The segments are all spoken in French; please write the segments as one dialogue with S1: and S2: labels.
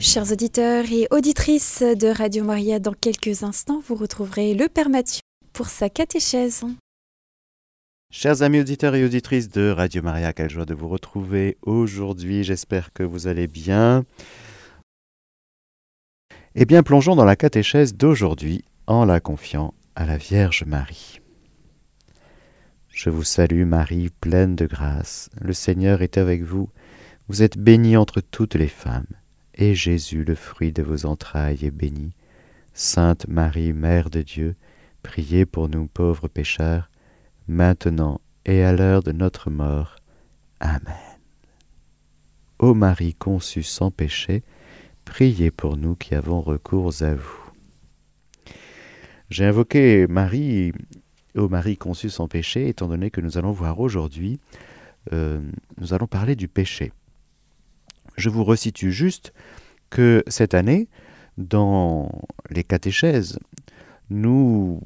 S1: Chers auditeurs et auditrices de Radio Maria, dans quelques instants, vous retrouverez le Père Mathieu pour sa catéchèse.
S2: Chers amis auditeurs et auditrices de Radio Maria, quelle joie de vous retrouver aujourd'hui. J'espère que vous allez bien. Eh bien, plongeons dans la catéchèse d'aujourd'hui en la confiant à la Vierge Marie. Je vous salue Marie, pleine de grâce. Le Seigneur est avec vous. Vous êtes bénie entre toutes les femmes et Jésus, le fruit de vos entrailles, est béni. Sainte Marie, Mère de Dieu, priez pour nous pauvres pécheurs, maintenant et à l'heure de notre mort. Amen. Ô Marie conçue sans péché, priez pour nous qui avons recours à vous. J'ai invoqué Marie, ô Marie conçue sans péché, étant donné que nous allons voir aujourd'hui, euh, nous allons parler du péché. Je vous resitue juste que cette année, dans les catéchèses, nous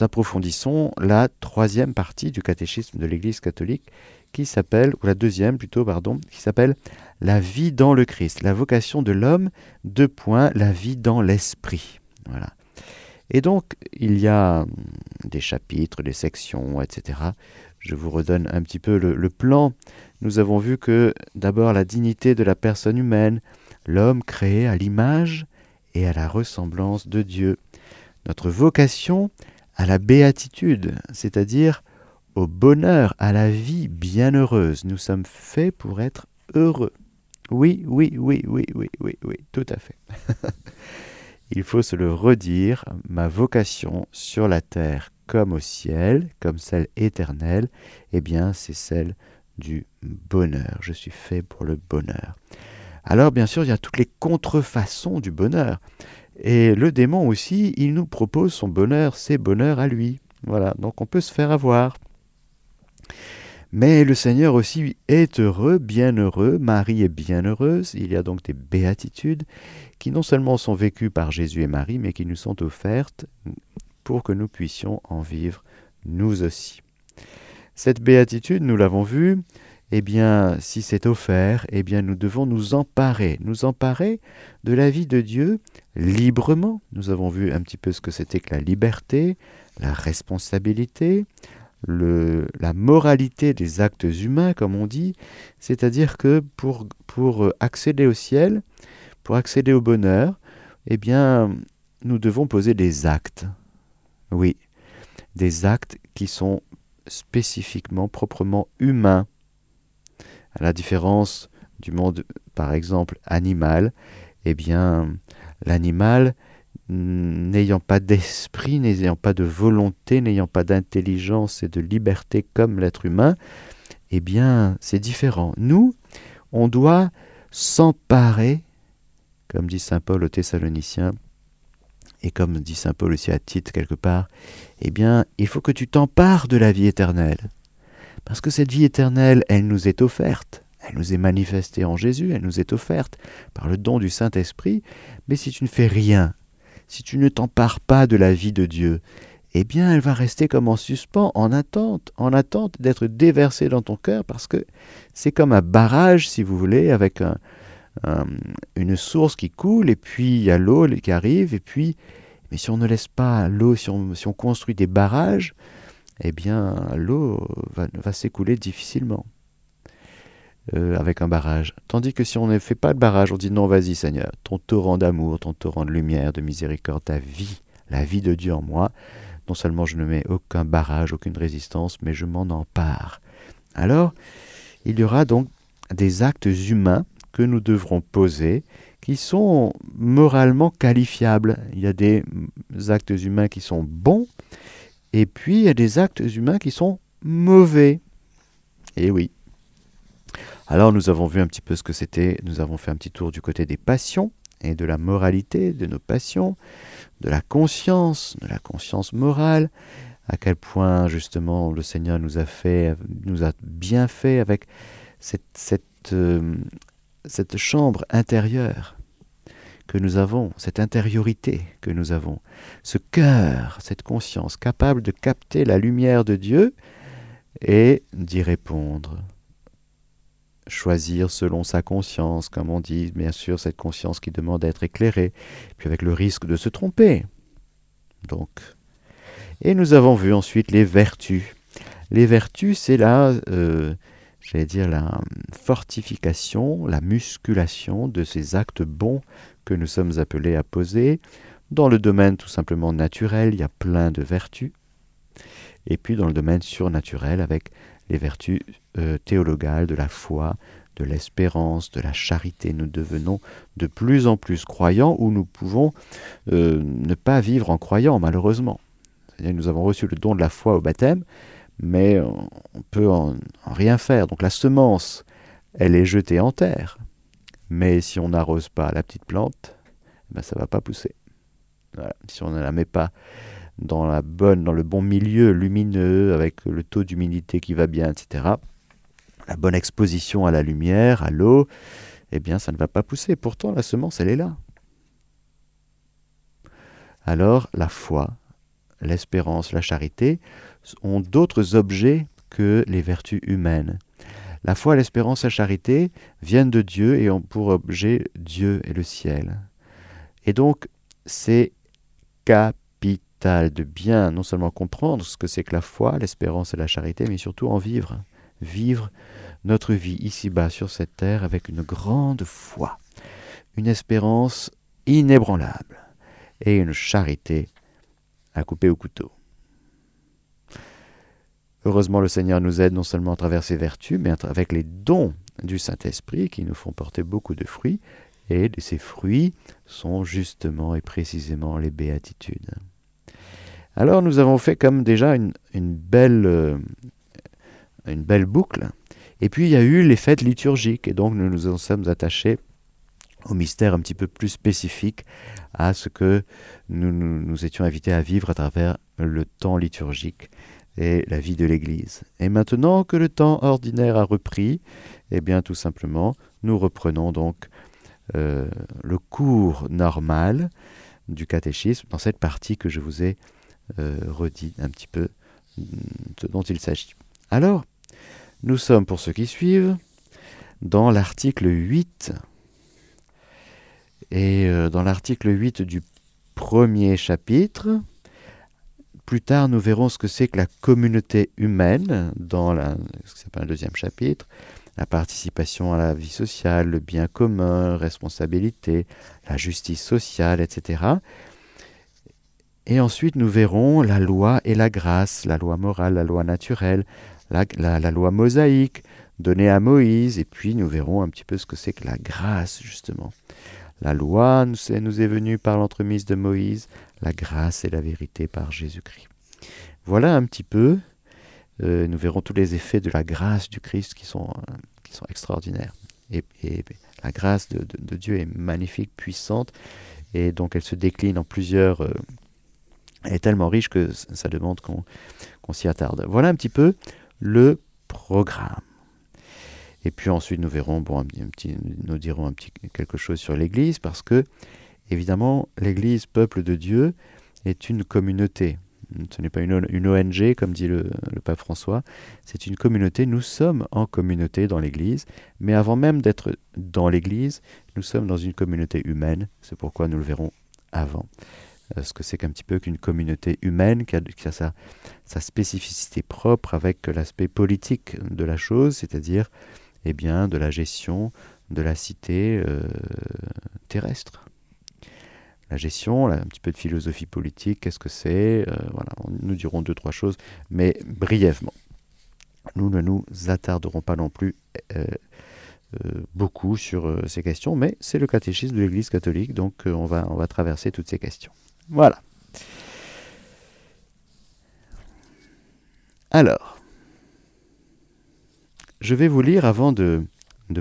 S2: approfondissons la troisième partie du catéchisme de l'Église catholique qui s'appelle, ou la deuxième plutôt, pardon, qui s'appelle La vie dans le Christ, la vocation de l'homme, deux points, la vie dans l'esprit. Voilà. Et donc, il y a des chapitres, des sections, etc. Je vous redonne un petit peu le, le plan nous avons vu que d'abord la dignité de la personne humaine, l'homme créé à l'image et à la ressemblance de Dieu. Notre vocation à la béatitude, c'est-à-dire au bonheur, à la vie bienheureuse. Nous sommes faits pour être heureux. Oui, oui, oui, oui, oui, oui, oui, tout à fait. Il faut se le redire, ma vocation sur la terre comme au ciel, comme celle éternelle, eh bien c'est celle du bonheur. Je suis fait pour le bonheur. Alors bien sûr, il y a toutes les contrefaçons du bonheur. Et le démon aussi, il nous propose son bonheur, ses bonheurs à lui. Voilà, donc on peut se faire avoir. Mais le Seigneur aussi est heureux, bien heureux, Marie est bien heureuse, il y a donc des béatitudes qui non seulement sont vécues par Jésus et Marie, mais qui nous sont offertes pour que nous puissions en vivre nous aussi. Cette béatitude, nous l'avons vu, eh bien, si c'est offert, eh bien, nous devons nous emparer, nous emparer de la vie de Dieu librement. Nous avons vu un petit peu ce que c'était que la liberté, la responsabilité, la moralité des actes humains, comme on dit, c'est-à-dire que pour, pour accéder au ciel, pour accéder au bonheur, eh bien, nous devons poser des actes. Oui, des actes qui sont spécifiquement, proprement humain. À la différence du monde, par exemple, animal, eh bien, l'animal, n'ayant pas d'esprit, n'ayant pas de volonté, n'ayant pas d'intelligence et de liberté comme l'être humain, eh bien, c'est différent. Nous, on doit s'emparer, comme dit Saint Paul aux Thessaloniciens, et comme dit Saint Paul aussi à titre quelque part, eh bien, il faut que tu t'empares de la vie éternelle. Parce que cette vie éternelle, elle nous est offerte. Elle nous est manifestée en Jésus, elle nous est offerte par le don du Saint-Esprit. Mais si tu ne fais rien, si tu ne t'empares pas de la vie de Dieu, eh bien, elle va rester comme en suspens, en attente, en attente d'être déversée dans ton cœur, parce que c'est comme un barrage, si vous voulez, avec un, une source qui coule, et puis il y a l'eau qui arrive, et puis, mais si on ne laisse pas l'eau, si on, construit des barrages, eh bien l'eau va, va s'écouler difficilement euh, avec un barrage. Tandis que si on ne fait pas de barrage, on dit non, vas-y Seigneur, ton torrent d'amour, ton torrent de lumière, de miséricorde, ta vie, la vie de Dieu en moi, non seulement je ne mets aucun barrage, aucune résistance, mais je m'en empare. Alors, il y aura donc des actes humains que nous devrons poser qui sont moralement qualifiables. Il y a des actes humains qui sont bons et puis il y a des actes humains qui sont mauvais. Et oui. Alors nous avons vu un petit peu ce que c'était, nous avons fait un petit tour du côté des passions et de la moralité de nos passions, de la conscience, de la conscience morale, à quel point justement le Seigneur nous a fait, nous a bien fait avec cette, cette euh, cette chambre intérieure que nous avons, cette intériorité que nous avons, ce cœur, cette conscience capable de capter la lumière de Dieu et d'y répondre. choisir selon sa conscience, comme on dit, bien sûr, cette conscience qui demande d'être éclairée, puis avec le risque de se tromper. Donc, et nous avons vu ensuite les vertus. Les vertus, c'est euh, j'allais dire, la fortification, la musculation de ces actes bons que nous sommes appelés à poser. Dans le domaine tout simplement naturel, il y a plein de vertus. Et puis dans le domaine surnaturel, avec les vertus euh, théologales de la foi, de l'espérance, de la charité. Nous devenons de plus en plus croyants ou nous pouvons euh, ne pas vivre en croyant, malheureusement. Nous avons reçu le don de la foi au baptême, mais on peut en, rien faire. Donc la semence, elle est jetée en terre. Mais si on n'arrose pas la petite plante, ben ça ne va pas pousser. Si on ne la met pas dans, la bonne, dans le bon milieu lumineux, avec le taux d'humidité qui va bien, etc., la bonne exposition à la lumière, à l'eau, eh bien ça ne va pas pousser. Pourtant, la semence, elle est là. Alors, la foi, l'espérance, la charité ont d'autres objets que les vertus humaines. La foi, l'espérance, la charité viennent de Dieu et ont pour objet Dieu et le ciel. Et donc, c'est capital de bien non seulement comprendre ce que c'est que la foi, l'espérance et la charité, mais surtout en vivre. Vivre notre vie ici-bas sur cette terre avec une grande foi, une espérance inébranlable et une charité à couper au couteau. Heureusement, le Seigneur nous aide non seulement à travers ses vertus, mais avec les dons du Saint-Esprit qui nous font porter beaucoup de fruits, et ces fruits sont justement et précisément les béatitudes. Alors nous avons fait comme déjà une, belle, euh, une belle boucle, et puis il y a eu les fêtes liturgiques, et donc nous nous en sommes attachés au mystère un petit peu plus spécifique à ce que nous, nous, étions invités à vivre à travers le temps liturgique et la vie de l'Église. Et maintenant que le temps ordinaire a repris, eh bien tout simplement, nous reprenons donc euh, le cours normal du catéchisme dans cette partie que je vous ai euh, redit un petit peu dont il s'agit. Alors, nous sommes, pour ceux qui suivent, dans l'article 8 et euh, dans l'article 8 du premier chapitre, plus tard nous verrons ce que c'est que la communauté humaine dans le deuxième chapitre, la participation à la vie sociale, le bien commun, responsabilité, la justice sociale, etc. Et ensuite nous verrons la loi et la grâce, la loi morale, la loi naturelle, la, loi mosaïque donnée à Moïse, et puis nous verrons un petit peu ce que c'est que la grâce justement. La loi nous nous est venue par l'entremise de Moïse, la grâce et la vérité par Jésus-Christ. Voilà un petit peu, euh, nous verrons tous les effets de la grâce du Christ qui sont, euh, extraordinaires. Et, la grâce de, Dieu est magnifique, puissante, et donc elle se décline en plusieurs... Euh, elle est tellement riche que ça demande qu'on s'y attarde. Voilà un petit peu le programme. Et puis ensuite, nous verrons, bon, un, petit, nous dirons un petit quelque chose sur l'Église, parce que, évidemment, l'Église, peuple de Dieu, est une communauté. Ce n'est pas une, ONG, comme dit le, pape François, c'est une communauté. Nous sommes en communauté dans l'Église, mais avant même d'être dans l'Église, nous sommes dans une communauté humaine. C'est pourquoi nous le verrons avant. Euh, ce que c'est qu'un petit peu qu'une communauté humaine qui a, sa, spécificité propre avec l'aspect politique de la chose, c'est-à-dire eh bien, de la gestion de la cité euh, terrestre. La gestion, un petit peu de philosophie politique, qu'est-ce que c'est euh, Voilà, nous dirons deux, trois choses, mais brièvement. Nous ne nous attarderons pas non plus euh, beaucoup sur ces questions, mais c'est le catéchisme de l'Église catholique, donc on, va, traverser toutes ces questions. Voilà. Alors, je vais vous lire, avant de,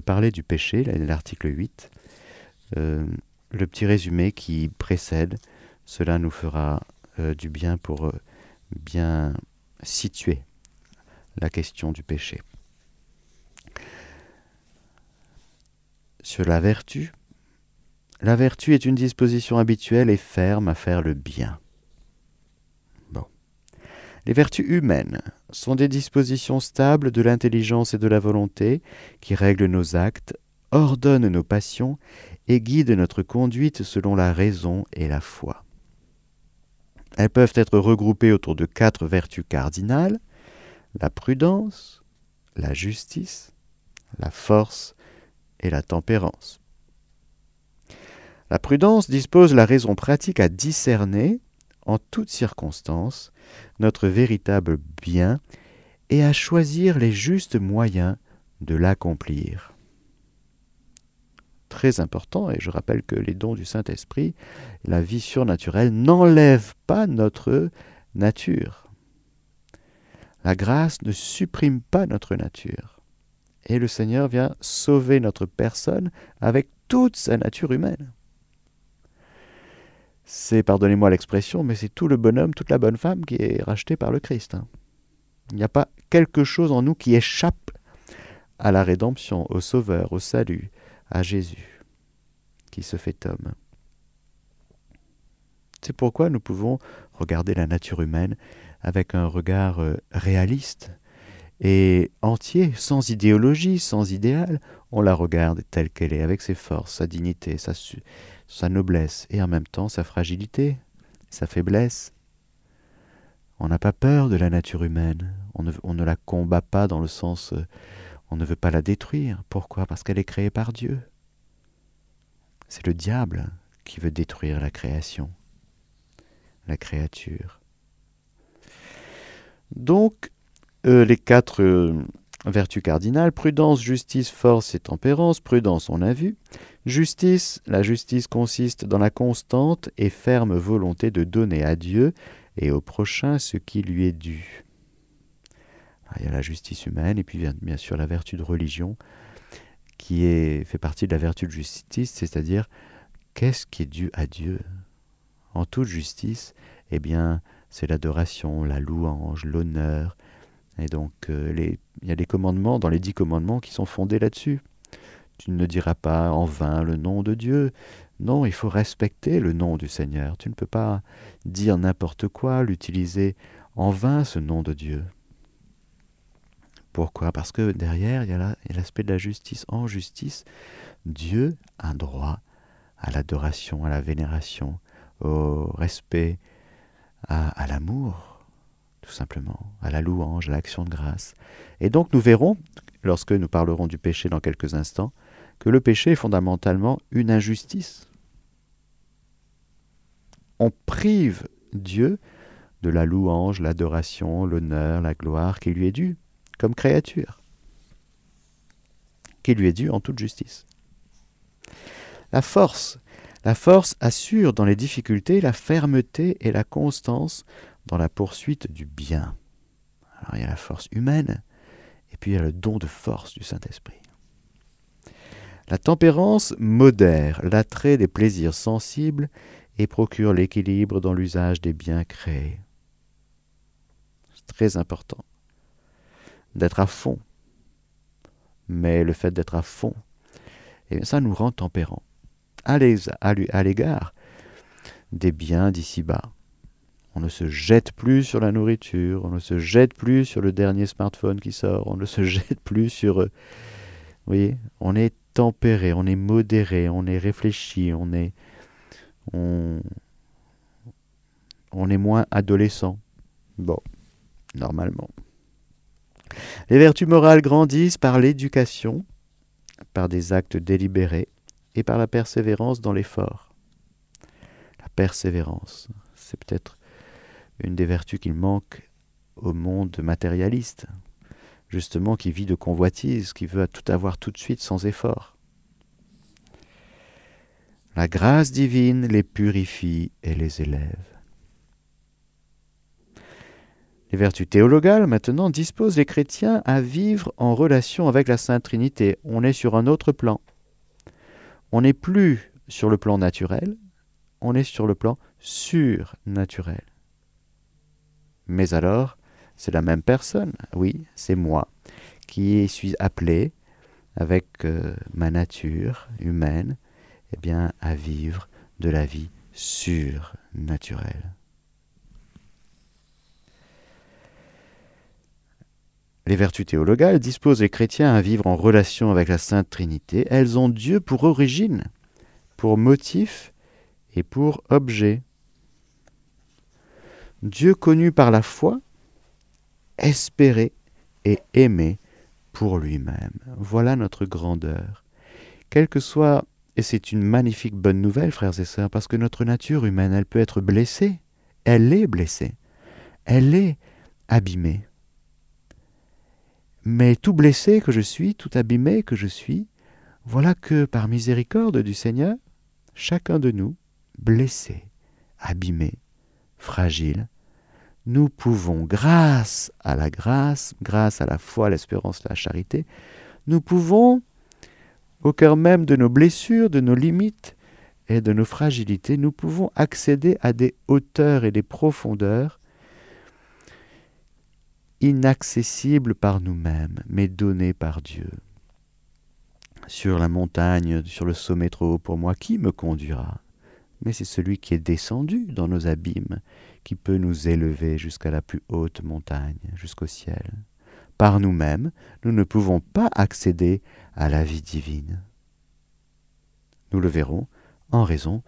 S2: parler du péché, l'article 8, euh, le petit résumé qui précède. Cela nous fera euh, du bien pour euh, bien situer la question du péché. Sur la vertu, la vertu est une disposition habituelle et ferme à faire le bien. Bon. Les vertus humaines sont des dispositions stables de l'intelligence et de la volonté qui règlent nos actes, ordonnent nos passions et guident notre conduite selon la raison et la foi. Elles peuvent être regroupées autour de quatre vertus cardinales, la prudence, la justice, la force et la tempérance. La prudence dispose la raison pratique à discerner, en toutes circonstances, notre véritable bien et à choisir les justes moyens de l'accomplir. Très important, et je rappelle que les dons du Saint-Esprit, la vie surnaturelle, n'enlèvent pas notre nature. La grâce ne supprime pas notre nature. Et le Seigneur vient sauver notre personne avec toute sa nature humaine. C'est, pardonnez-moi l'expression, mais c'est tout le bonhomme, toute la bonne femme qui est racheté par le Christ. Hein. Il n'y a pas quelque chose en nous qui échappe à la rédemption, au Sauveur, au salut, à Jésus, qui se fait homme. C'est pourquoi nous pouvons regarder la nature humaine avec un regard euh, réaliste et entier, sans idéologie, sans idéal. On la regarde telle qu'elle est, avec ses forces, sa dignité, sa, noblesse et en même temps sa fragilité, sa faiblesse. On n'a pas peur de la nature humaine, on ne, la combat pas dans le sens euh, on ne veut pas la détruire. Pourquoi? Parce qu'elle est créée par Dieu. C'est le diable qui veut détruire la création, la créature. Donc, euh, les quatre euh, vertus cardinales, prudence, justice, force et tempérance. Prudence, on a vu. Justice, la justice consiste dans la constante et ferme volonté de donner à Dieu et au prochain ce qui lui est dû. Il y a la justice humaine et puis bien sûr la vertu de religion qui est, fait partie de la vertu de justice, c'est-à-dire qu'est-ce qui est dû à Dieu? En toute justice, eh bien, c'est l'adoration, la louange, l'honneur. Et donc, euh, les, il y a des commandements dans les dix commandements qui sont fondés là-dessus. Tu ne diras pas en vain le nom de Dieu. Non, il faut respecter le nom du Seigneur. Tu ne peux pas dire n'importe quoi, l'utiliser en vain, ce nom de Dieu. Pourquoi? Parce que derrière, il y a l'aspect de la justice. En justice, Dieu a droit à l'adoration, à la vénération, au respect, à, l'amour, tout simplement, à la louange, à l'action de grâce. Et donc nous verrons, lorsque nous parlerons du péché dans quelques instants, que le péché est fondamentalement une injustice. On prive Dieu de la louange, l'adoration, l'honneur, la gloire qui lui est due comme créature, qui lui est due en toute justice. La force la force assure dans les difficultés la fermeté et la constance dans la poursuite du bien. Alors il y a la force humaine et puis il y a le don de force du Saint-Esprit. La tempérance modère l'attrait des plaisirs sensibles et procure l'équilibre dans l'usage des biens créés. C'est très important d'être à fond. Mais le fait d'être à fond, eh ça nous rend tempérants à l'égard des biens d'ici-bas. On ne se jette plus sur la nourriture, on ne se jette plus sur le dernier smartphone qui sort, on ne se jette plus sur... Euh, vous voyez, on est tempéré, on est modéré, on est réfléchi, on est... On, on est moins adolescent. Bon, normalement. Les vertus morales grandissent par l'éducation, par des actes délibérés, et par la persévérance dans l'effort. La persévérance, c'est peut-être une des vertus qu'il manque au monde matérialiste, justement qui vit de convoitise, qui veut tout avoir tout de suite sans effort. La grâce divine les purifie et les élève. Les vertus théologales, maintenant, disposent les chrétiens à vivre en relation avec la Sainte Trinité. On est sur un autre plan. On n'est plus sur le plan naturel, on est sur le plan surnaturel. Mais alors, c'est la même personne, oui, c'est moi, qui suis appelé, avec euh, ma nature humaine, eh bien, à vivre de la vie surnaturelle. Les vertus théologales disposent les chrétiens à vivre en relation avec la Sainte Trinité. Elles ont Dieu pour origine, pour motif et pour objet. Dieu connu par la foi, espéré et aimé pour lui-même. Voilà notre grandeur. Quel que soit, et c'est une magnifique bonne nouvelle, frères et sœurs, parce que notre nature humaine, elle peut être blessée. Elle est blessée. Elle est abîmée. Mais tout blessé que je suis, tout abîmé que je suis, voilà que par miséricorde du Seigneur, chacun de nous, blessé, abîmé, fragile, nous pouvons, grâce à la grâce, grâce à la foi, l'espérance, la charité, nous pouvons, au cœur même de nos blessures, de nos limites et de nos fragilités, nous pouvons accéder à des hauteurs et des profondeurs inaccessibles par nous-mêmes, mais données par Dieu. Sur la montagne, sur le sommet trop haut pour moi, qui me conduira? Mais c'est celui qui est descendu dans nos abîmes, qui peut nous élever jusqu'à la plus haute montagne, jusqu'au ciel. Par nous-mêmes, nous ne pouvons pas accéder à la vie divine. Nous le verrons en raison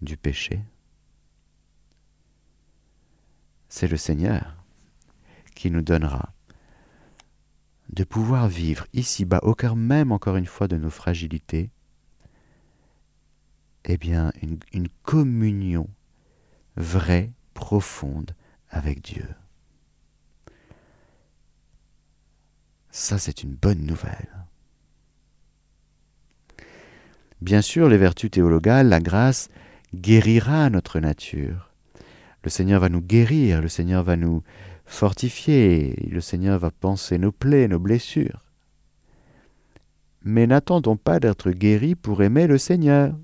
S2: du péché. C'est le Seigneur qui nous donnera de pouvoir vivre ici-bas, au cœur même, encore une fois, de nos fragilités, eh bien, une, une communion vraie, profonde avec Dieu. Ça, c'est une bonne nouvelle. Bien sûr, les vertus théologales, la grâce, guérira notre nature. Le Seigneur va nous guérir, le Seigneur va nous fortifier, le Seigneur va penser nos plaies, nos blessures. Mais n'attendons pas d'être guéris pour aimer le Seigneur.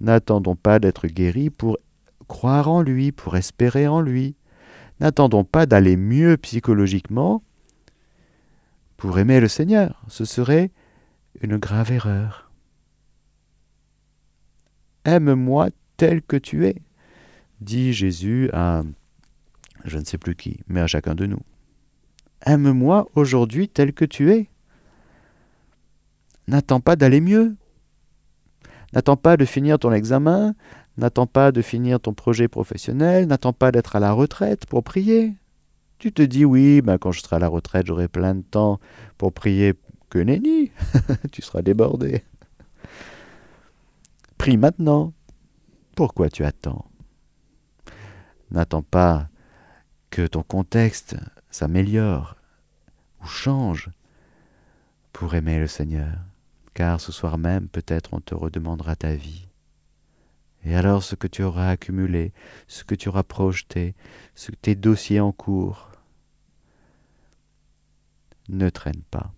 S2: N'attendons pas d'être guéris pour croire en lui, pour espérer en lui. N'attendons pas d'aller mieux psychologiquement pour aimer le Seigneur. Ce serait une grave erreur. Aime-moi tel que tu es, dit Jésus à je ne sais plus qui, mais à chacun de nous. Aime-moi aujourd'hui tel que tu es. N'attends pas d'aller mieux. N'attends pas de finir ton examen, n'attends pas de finir ton projet professionnel, n'attends pas d'être à la retraite pour prier. Tu te dis oui, ben quand je serai à la retraite, j'aurai plein de temps pour prier que nenni. tu seras débordé. Prie maintenant. Pourquoi tu attends? N'attends pas que ton contexte s'améliore ou change pour aimer le Seigneur, car ce soir même peut-être on te redemandera ta vie. Et alors ce que tu auras accumulé, ce que tu auras projeté, ce, tes dossiers en cours, ne traîne pas.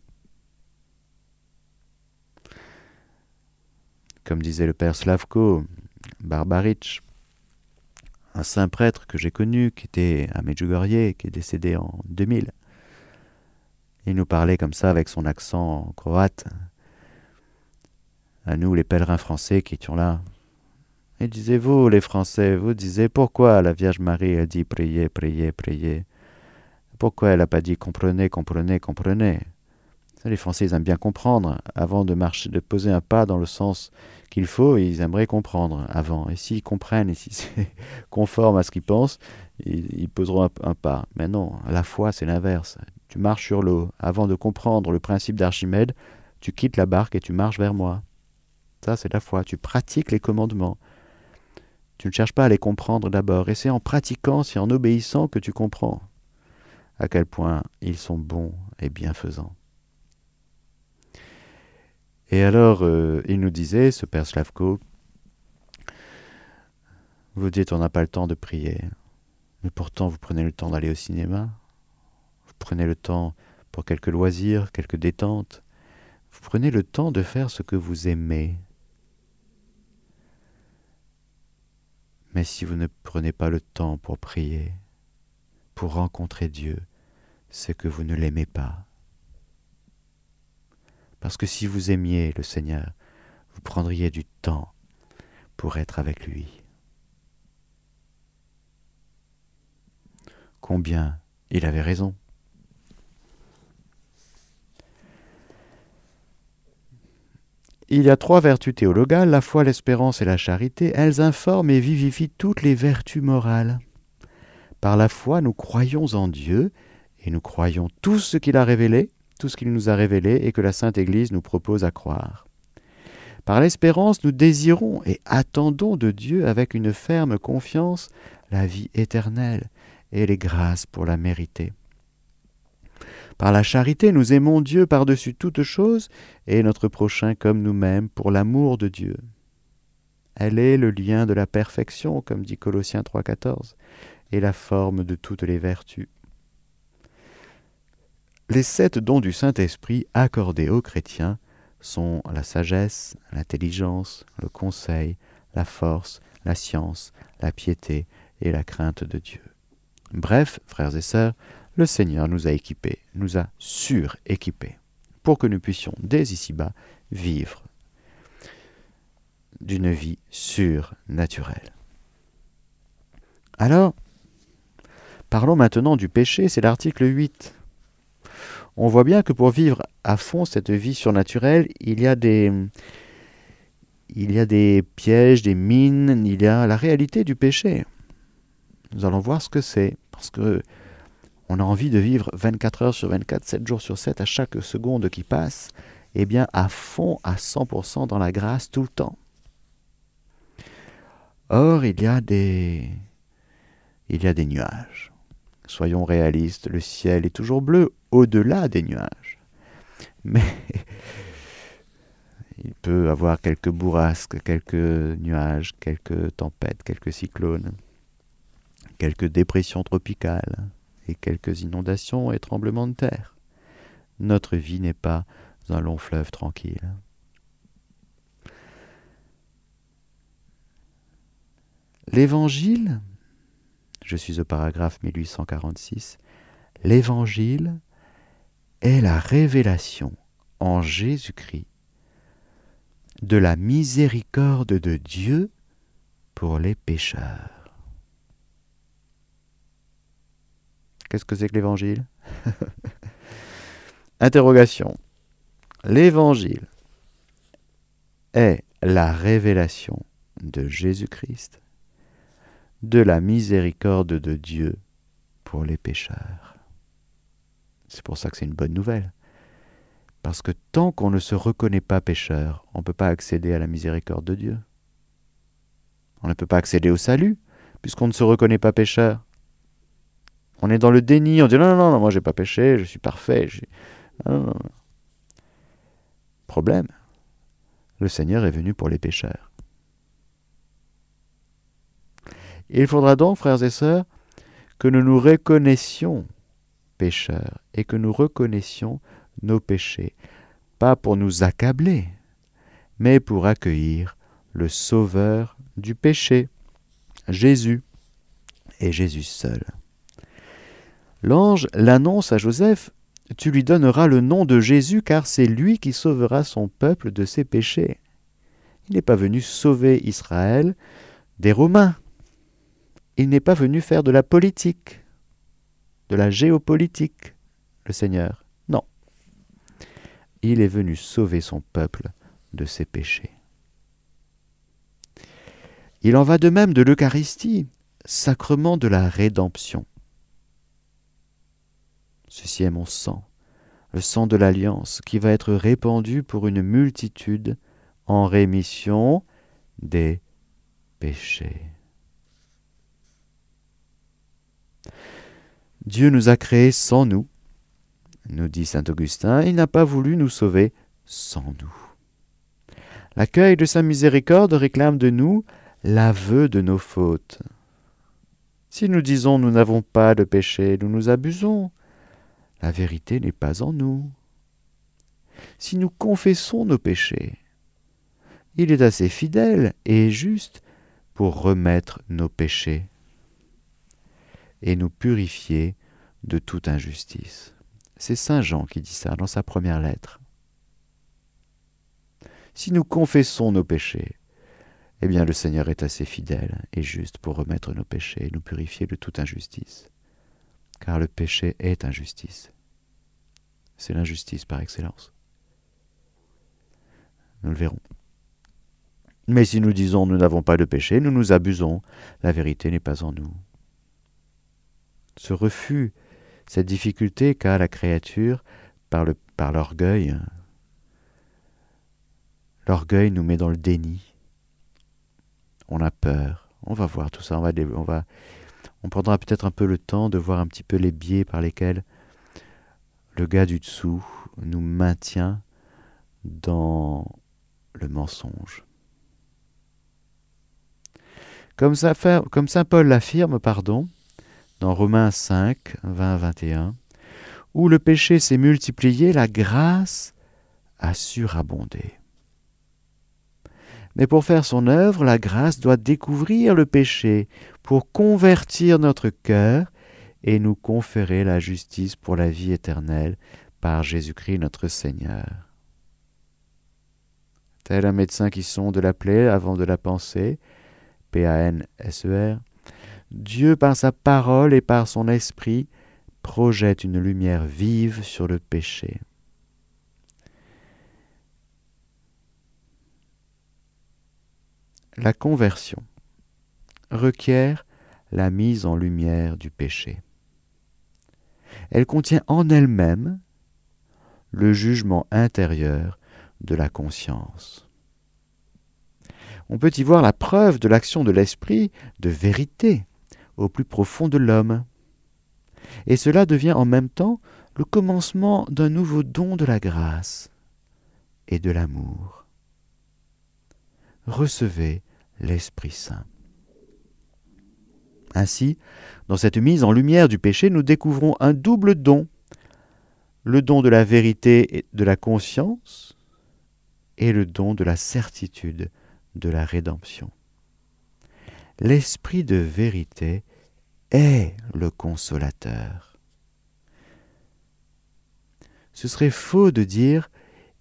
S2: Comme disait le père Slavko Barbarich, un saint prêtre que j'ai connu, qui était à Medjugorje, qui est décédé en 2000. Il nous parlait comme ça avec son accent croate, à nous les pèlerins français qui étions là. Et disait, vous les Français, vous disiez pourquoi la Vierge Marie a dit priez, priez, priez? Pourquoi elle n'a pas dit comprenez, comprenez, comprenez? Les Français, ils aiment bien comprendre avant de marcher, de poser un pas dans le sens qu'il faut, ils aimeraient comprendre avant. Et s'ils comprennent, et si c'est conforme à ce qu'ils pensent, ils, poseront un, pas. Mais non, la fois, c'est l'inverse. Tu marches sur l'eau. Avant de comprendre le principe d'Archimède, tu quittes la barque et tu marches vers moi. Ça, c'est la foi. Tu pratiques les commandements. Tu ne cherches pas à les comprendre d'abord. Et c'est en pratiquant, c'est en obéissant que tu comprends à quel point ils sont bons et bienfaisants. Et alors, euh, il nous disait, ce père Slavko, vous dites on n'a pas le temps de prier, mais pourtant vous prenez le temps d'aller au cinéma, vous prenez le temps pour quelques loisirs, quelques détentes, vous prenez le temps de faire ce que vous aimez. Mais si vous ne prenez pas le temps pour prier, pour rencontrer Dieu, c'est que vous ne l'aimez pas. Parce que si vous aimiez le Seigneur, vous prendriez du temps pour être avec lui. Combien il avait raison. Il y a trois vertus théologales, la foi, l'espérance et la charité. Elles informent et vivifient toutes les vertus morales. Par la foi, nous croyons en Dieu et nous croyons tout ce qu'il a révélé, tout ce qu'il nous a révélé et que la Sainte Église nous propose à croire. Par l'espérance, nous désirons et attendons de Dieu avec une ferme confiance la vie éternelle et les grâces pour la mériter. Par la charité, nous aimons Dieu par-dessus toute chose et notre prochain comme nous-mêmes pour l'amour de Dieu. Elle est le lien de la perfection, comme dit Colossiens 3.14, et la forme de toutes les vertus. Les sept dons du Saint-Esprit accordés aux chrétiens sont la sagesse, l'intelligence, le conseil, la force, la science, la piété et la crainte de Dieu. Bref, frères et sœurs, le Seigneur nous a équipés, nous a suréquipés, pour que nous puissions dès ici-bas vivre d'une vie surnaturelle. Alors, parlons maintenant du péché, c'est l'article 8 on voit bien que pour vivre à fond cette vie surnaturelle, il y a des, pièges, des mines, il y a la réalité du péché. Nous allons voir ce que c'est, parce que on a envie de vivre 24 heures sur 24, 7 jours sur 7, à chaque seconde qui passe, eh bien à fond, à 100% dans la grâce tout le temps. Or, il y a des, il y a des nuages. Soyons réalistes, le ciel est toujours bleu au-delà des nuages. Mais il peut avoir quelques bourrasques, quelques nuages, quelques tempêtes, quelques cyclones, quelques dépressions tropicales et quelques inondations et tremblements de terre. Notre vie n'est pas un long fleuve tranquille. L'Évangile je suis au paragraphe 1846, l'Évangile est la révélation en Jésus-Christ de la miséricorde de Dieu pour les pécheurs. Qu'est-ce que c'est que l'Évangile? Interrogation. L'Évangile est la révélation de Jésus-Christ de la miséricorde de Dieu pour les pécheurs. C'est pour ça que c'est une bonne nouvelle. Parce que tant qu'on ne se reconnaît pas pécheur, on ne peut pas accéder à la miséricorde de Dieu. On ne peut pas accéder au salut, puisqu'on ne se reconnaît pas pécheur. On est dans le déni, on dit non, non, non, moi j'ai pas péché, je suis parfait. Problème. Le Seigneur est venu pour les pécheurs. Il faudra donc, frères et sœurs, que nous nous reconnaissions pécheurs et que nous reconnaissions nos péchés, pas pour nous accabler, mais pour accueillir le Sauveur du péché, Jésus, et Jésus seul. L'ange l'annonce à Joseph, Tu lui donneras le nom de Jésus, car c'est lui qui sauvera son peuple de ses péchés. Il n'est pas venu sauver Israël des Romains, il n'est pas venu faire de la politique, de la géopolitique, le Seigneur. Non. Il est venu sauver son peuple de ses péchés. Il en va de même de l'Eucharistie, sacrement de la rédemption. Ceci est mon sang, le sang de l'alliance, qui va être répandu pour une multitude en rémission des péchés. Dieu nous a créés sans nous, nous dit saint Augustin, il n'a pas voulu nous sauver sans nous. L'accueil de sa miséricorde réclame de nous l'aveu de nos fautes. Si nous disons nous n'avons pas de péché, nous nous abusons. La vérité n'est pas en nous. Si nous confessons nos péchés, il est assez fidèle et juste pour remettre nos péchés et nous purifier de toute injustice. C'est Saint Jean qui dit ça dans sa première lettre. Si nous confessons nos péchés, eh bien le Seigneur est assez fidèle et juste pour remettre nos péchés et nous purifier de toute injustice. Car le péché est injustice. C'est l'injustice par excellence. Nous le verrons. Mais si nous disons nous n'avons pas de péché, nous nous abusons. La vérité n'est pas en nous. Ce refus, cette difficulté qu'a la créature par, l'orgueil, l'orgueil nous met dans le déni. On a peur. On va voir tout ça. On va, on va, on prendra peut-être un peu le temps de voir un petit peu les biais par lesquels le gars du dessous nous maintient dans le mensonge. Comme saint Paul l'affirme, pardon, dans Romains 5, 20, 21, où le péché s'est multiplié, la grâce a surabondé. Mais pour faire son œuvre, la grâce doit découvrir le péché pour convertir notre cœur et nous conférer la justice pour la vie éternelle par Jésus-Christ notre Seigneur. Tel un médecin qui sonde la plaie avant de la penser, P-A-N-S-E-R, Dieu par sa parole et par son esprit projette une lumière vive sur le péché. La conversion requiert la mise en lumière du péché. Elle contient en elle-même le jugement intérieur de la conscience. On peut y voir la preuve de l'action de l'esprit de vérité au plus profond de l'homme. Et cela devient en même temps le commencement d'un nouveau don de la grâce et de l'amour. Recevez l'Esprit Saint. Ainsi, dans cette mise en lumière du péché, nous découvrons un double don, le don de la vérité et de la conscience et le don de la certitude de la rédemption. L'esprit de vérité est le consolateur. Ce serait faux de dire,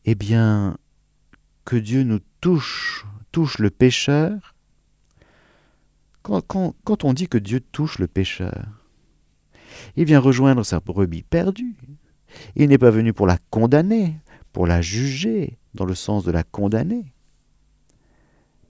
S2: eh bien, que Dieu nous touche, touche le pécheur. Quand, quand on dit que Dieu touche le pécheur, il vient rejoindre sa brebis perdue. Il n'est pas venu pour la condamner, pour la juger, dans le sens de la condamner,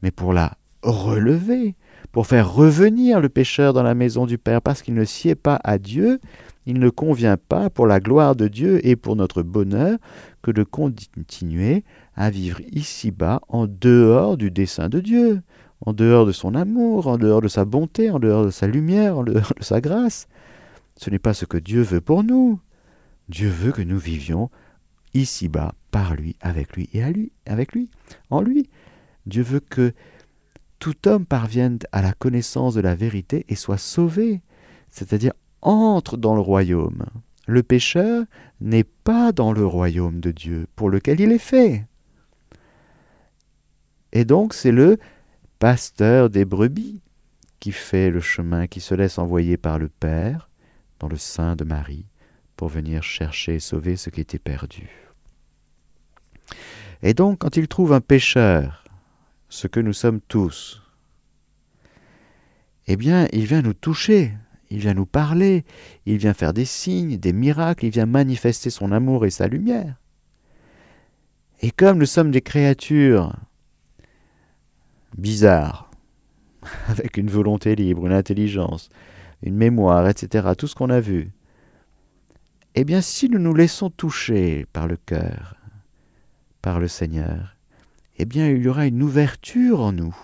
S2: mais pour la relever, pour faire revenir le pécheur dans la maison du Père, parce qu'il ne sied pas à Dieu, il ne convient pas, pour la gloire de Dieu et pour notre bonheur, que de continuer à vivre ici-bas en dehors du dessein de Dieu, en dehors de son amour, en dehors de sa bonté, en dehors de sa lumière, en dehors de sa grâce. Ce n'est pas ce que Dieu veut pour nous. Dieu veut que nous vivions ici-bas par lui, avec lui et à lui, avec lui, en lui. Dieu veut que tout homme parvienne à la connaissance de la vérité et soit sauvé, c'est-à-dire entre dans le royaume. Le pécheur n'est pas dans le royaume de Dieu pour lequel il est fait. Et donc c'est le pasteur des brebis qui fait le chemin, qui se laisse envoyer par le Père dans le sein de Marie pour venir chercher et sauver ce qui était perdu. Et donc quand il trouve un pécheur ce que nous sommes tous, eh bien, il vient nous toucher, il vient nous parler, il vient faire des signes, des miracles, il vient manifester son amour et sa lumière. Et comme nous sommes des créatures bizarres, avec une volonté libre, une intelligence, une mémoire, etc., tout ce qu'on a vu, eh bien, si nous nous laissons toucher par le cœur, par le Seigneur, eh bien il y aura une ouverture en nous.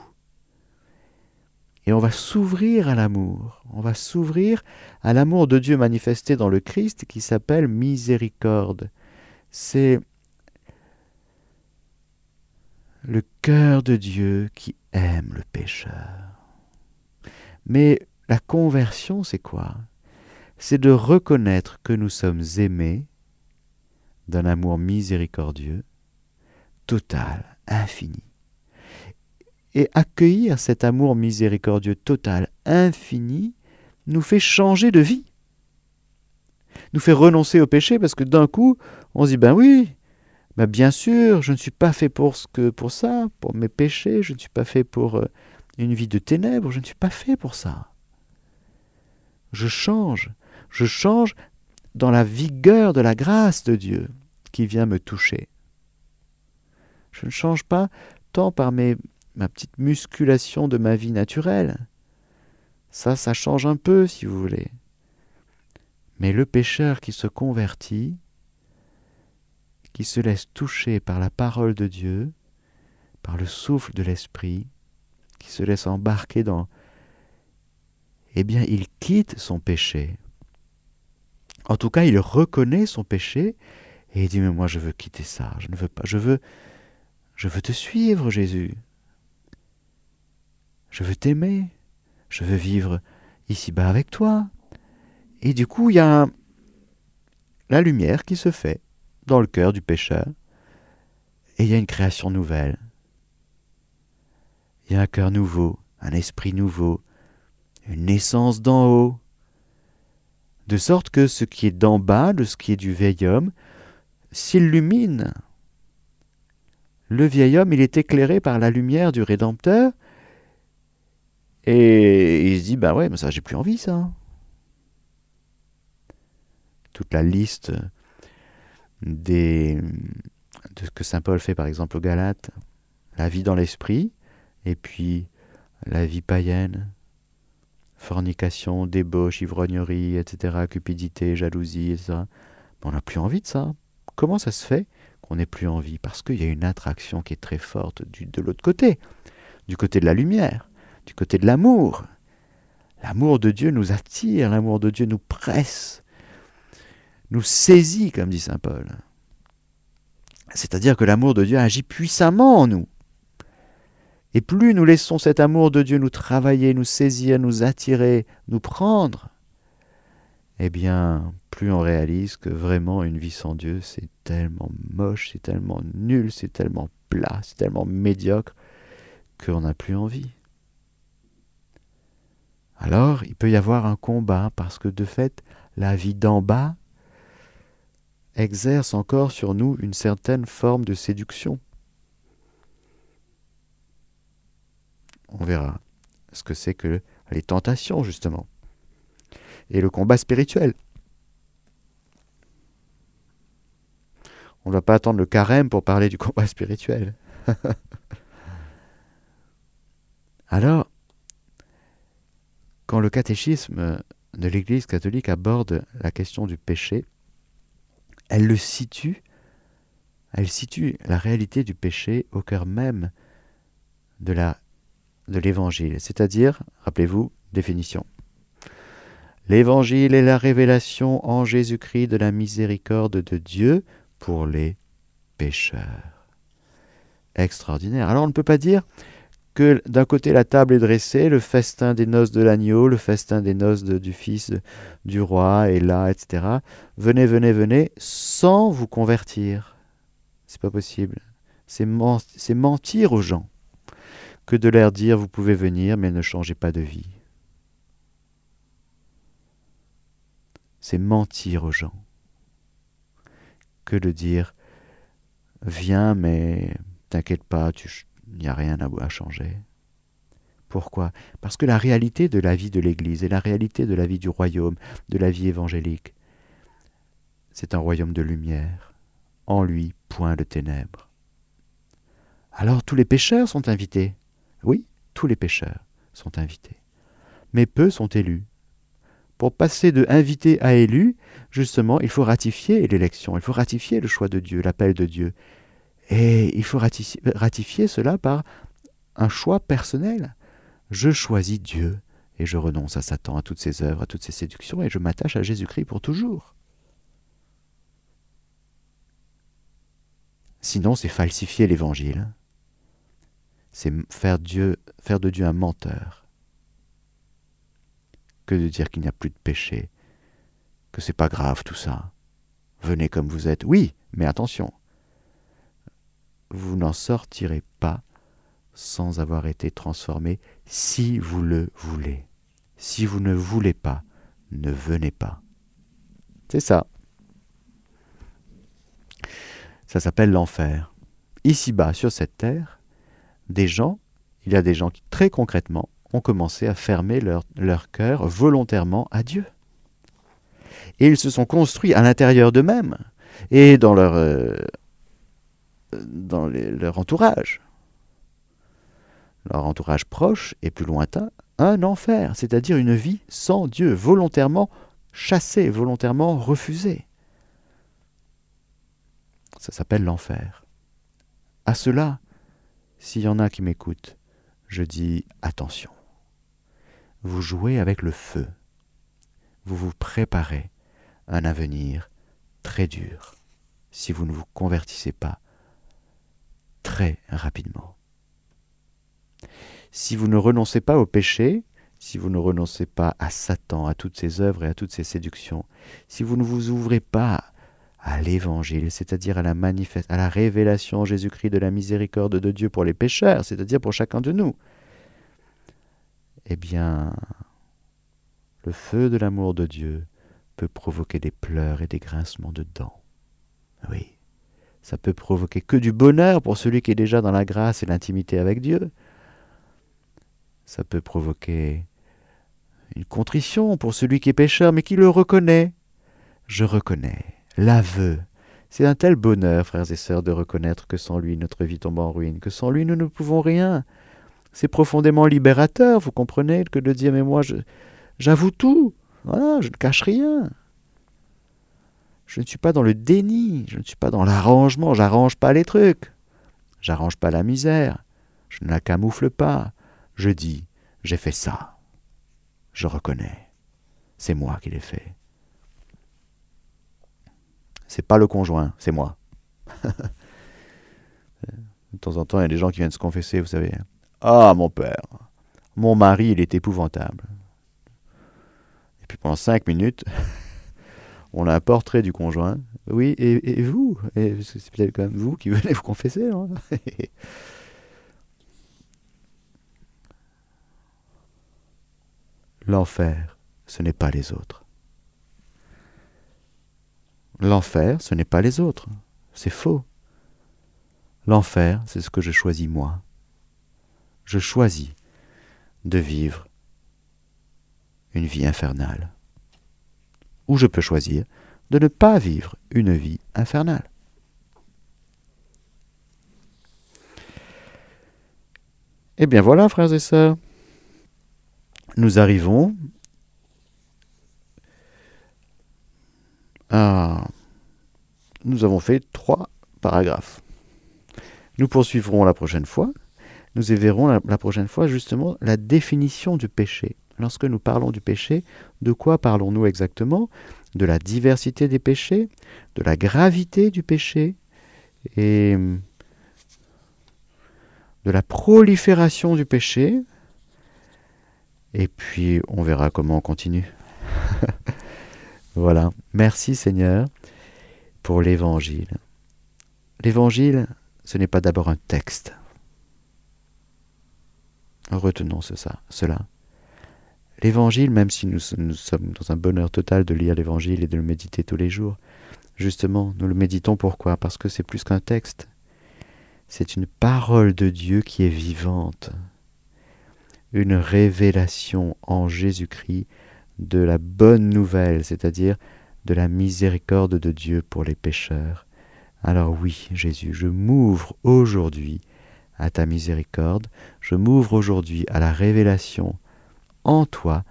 S2: Et on va s'ouvrir à l'amour, on va s'ouvrir à l'amour de Dieu manifesté dans le Christ qui s'appelle miséricorde. C'est le cœur de Dieu qui aime le pécheur. Mais la conversion, c'est quoi? C'est de reconnaître que nous sommes aimés d'un amour miséricordieux, total, infini. Et accueillir cet amour miséricordieux total, infini, nous fait changer de vie. Nous fait renoncer au péché parce que d'un coup, on se dit ben oui, ben bien sûr, je ne suis pas fait pour ce que pour ça, pour mes péchés, je ne suis pas fait pour euh, une vie de ténèbres, je ne suis pas fait pour ça. Je change, je change dans la vigueur de la grâce de Dieu qui vient me toucher Je ne change pas tant par ma petite musculation de ma vie naturelle. Ça, ça change un peu, si vous voulez. Mais le pécheur qui se convertit, qui se laisse toucher par la parole de Dieu, par le souffle de l'Esprit, qui se laisse embarquer dans... Eh bien, il quitte son péché. En tout cas, il reconnaît son péché et il dit mais moi je veux quitter ça, je ne veux pas, je veux je veux te suivre Jésus. Je veux t'aimer. Je veux vivre ici-bas avec toi. Et du coup, il y a la lumière qui se fait dans le cœur du pécheur. Et il y a une création nouvelle. Il y a un cœur nouveau, un esprit nouveau, une naissance d'en haut. De sorte que ce qui est d'en bas, de ce qui est du vieil homme, s'illumine. Le vieil homme, il est éclairé par la lumière du Rédempteur, et il se dit, bah ouais, mais ça, j'ai plus envie, ça. Toute la liste des, de ce que Saint Paul fait, par exemple, au Galates, la vie dans l'esprit, et puis la vie païenne, fornication, débauche, ivrognerie, etc., cupidité, jalousie, etc. on n'a plus envie de ça. Comment ça se fait qu'on n'ait plus envie Parce qu'il y a une attraction qui est très forte du, de l'autre côté, du côté de la lumière, du côté de l'amour. L'amour de Dieu nous attire, l'amour de Dieu nous presse, nous saisit, comme dit Saint Paul. C'est-à-dire que l'amour de Dieu agit puissamment en nous. Et plus nous laissons cet amour de Dieu nous travailler, nous saisir, nous attirer, nous prendre, eh bien, plus on réalise que vraiment une vie sans Dieu, c'est tellement moche, c'est tellement nul, c'est tellement plat, c'est tellement médiocre, qu'on n'a plus envie. Alors, il peut y avoir un combat, parce que de fait, la vie d'en bas exerce encore sur nous une certaine forme de séduction. On verra ce que c'est que les tentations, justement, et le combat spirituel. On ne va pas attendre le carême pour parler du combat spirituel. Alors, quand le catéchisme de l'Église catholique aborde la question du péché, elle le situe, elle situe la réalité du péché au cœur même de la de l'évangile, c'est-à-dire, rappelez-vous, définition. L'évangile est la révélation en Jésus-Christ de la miséricorde de Dieu pour les pécheurs. Extraordinaire. Alors on ne peut pas dire que d'un côté la table est dressée, le festin des noces de l'agneau, le festin des noces du fils du roi est là, etc. Venez, venez, venez, sans vous convertir. C'est pas possible. C'est mentir aux gens que de leur dire vous pouvez venir, mais ne changez pas de vie. C'est mentir aux gens que de dire viens, mais t'inquiète pas, il n'y a rien à, changer. Pourquoi? Parce que la réalité de la vie de l'Église et la réalité de la vie du royaume, de la vie évangélique, c'est un royaume de lumière. En lui, point de ténèbres. Alors tous les pécheurs sont invités? Oui, tous les pécheurs sont invités. Mais peu sont élus. Pour passer de invité à élu, justement, il faut ratifier l'élection, il faut ratifier le choix de Dieu, l'appel de Dieu. Et il faut ratifier, cela par un choix personnel. Je choisis Dieu et je renonce à Satan, à toutes ses œuvres, à toutes ses séductions, et je m'attache à Jésus-Christ pour toujours. Sinon, c'est falsifier l'évangile. C'est faire, de Dieu un menteur. Que de dire qu'il n'y a plus de péché, que c'est pas grave tout ça. Venez comme vous êtes. Oui, mais attention, vous n'en sortirez pas sans avoir été transformé si vous le voulez. Si vous ne voulez pas, ne venez pas. C'est ça. Ça s'appelle l'enfer. Ici-bas, sur cette terre, des gens, il y a des gens qui très concrètement ont commencé à fermer leur, leur cœur volontairement à Dieu. Et ils se sont construits à l'intérieur d'eux-mêmes et dans leur, euh, dans leur entourage, leur entourage proche et plus lointain, un enfer, c'est-à-dire une vie sans Dieu, volontairement chassée, volontairement refusée. Ça s'appelle l'enfer. À cela, s'il y en a qui m'écoutent, je dis attention. Vous jouez avec le feu. Vous vous préparez un avenir très dur si vous ne vous convertissez pas très rapidement. Si vous ne renoncez pas au péché, si vous ne renoncez pas à Satan, à toutes ses œuvres et à toutes ses séductions, si vous ne vous ouvrez pas à l'évangile, c'est-à-dire à la à la révélation en Jésus-Christ de la miséricorde de Dieu pour les pécheurs, c'est-à-dire pour chacun de nous, eh bien, le feu de l'amour de Dieu peut provoquer des pleurs et des grincements de dents. Oui, ça peut provoquer que du bonheur pour celui qui est déjà dans la grâce et l'intimité avec Dieu. Ça peut provoquer une contrition pour celui qui est pécheur mais qui le reconnaît. Je reconnais. L'aveu. C'est un tel bonheur, frères et sœurs, de reconnaître que sans lui notre vie tombe en ruine, que sans lui nous ne pouvons rien. C'est profondément libérateur, vous comprenez, que de dire mais moi j'avoue tout. Voilà, je ne cache rien. Je ne suis pas dans le déni, je ne suis pas dans l'arrangement, j'arrange pas les trucs. J'arrange pas la misère, je ne la camoufle pas. Je dis, j'ai fait ça. Je reconnais. C'est moi qui l'ai fait. C'est pas le conjoint, c'est moi. de temps en temps, il y a des gens qui viennent se confesser, vous savez. Ah, mon père, mon mari, il est épouvantable. Et puis pendant cinq minutes, on a un portrait du conjoint. Oui, et, vous C'est peut-être quand même vous qui venez vous confesser. Hein L'enfer, ce n'est pas les autres. L'enfer, ce n'est pas les autres. C'est faux. L'enfer, c'est ce que je choisis moi. Je choisis de vivre une vie infernale. Ou je peux choisir de ne pas vivre une vie infernale. Eh bien voilà, frères et sœurs, nous arrivons à... Nous avons fait trois paragraphes. Nous poursuivrons la prochaine fois. Nous verrons la prochaine fois justement la définition du péché. Lorsque nous parlons du péché, de quoi parlons-nous exactement? De la diversité des péchés, de la gravité du péché? Et de la prolifération du péché? Et puis on verra comment on continue. voilà. Merci Seigneur pour l'évangile. L'évangile, ce n'est pas d'abord un texte. Retenons ça, cela. L'évangile, même si nous, sommes dans un bonheur total de lire l'évangile et de le méditer tous les jours, justement, nous le méditons pourquoi? Parce que c'est plus qu'un texte. C'est une parole de Dieu qui est vivante, une révélation en Jésus-Christ de la bonne nouvelle, c'est-à-dire de la miséricorde de Dieu pour les pécheurs. Alors oui, Jésus, je m'ouvre aujourd'hui à ta miséricorde, je m'ouvre aujourd'hui à la révélation en toi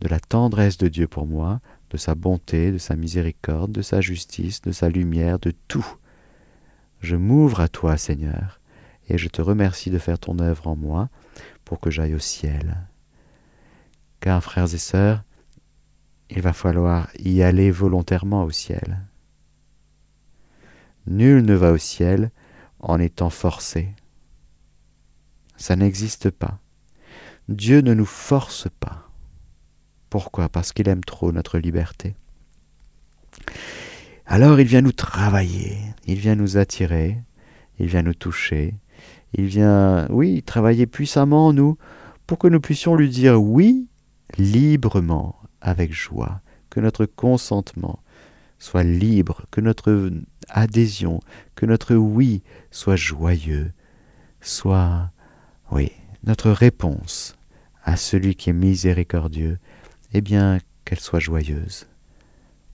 S2: de la tendresse de Dieu pour moi, de sa bonté, de sa miséricorde, de sa justice, de sa lumière, de tout. Je m'ouvre à toi, Seigneur, et je te remercie de faire ton œuvre en moi pour que j'aille au ciel. Car, frères et sœurs, il va falloir y aller volontairement au ciel. Nul ne va au ciel en étant forcé. Ça n'existe pas. Dieu ne nous force pas. Pourquoi? Parce qu'il aime trop notre liberté. Alors il vient nous travailler, il vient nous attirer, il vient nous toucher, il vient, oui, travailler puissamment en nous pour que nous puissions lui dire oui librement, avec joie, que notre consentement soit libre, que notre adhésion, que notre oui soit joyeux, soit, oui, notre réponse à celui qui est miséricordieux, eh bien, qu'elle soit joyeuse.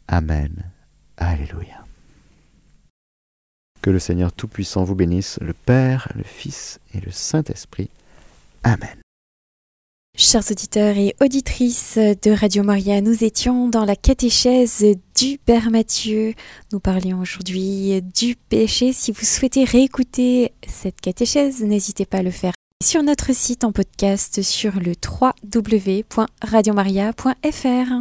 S2: Amen. Alléluia. Que le Seigneur Tout-Puissant vous bénisse, le Père, le Fils et le Saint-Esprit. Amen.
S1: Chers auditeurs et auditrices de Radio Maria, nous étions dans la catéchèse du Père Mathieu. Nous parlions aujourd'hui du péché. Si vous souhaitez réécouter cette catéchèse, n'hésitez pas à le faire sur notre site en podcast sur le www.radiomaria.fr.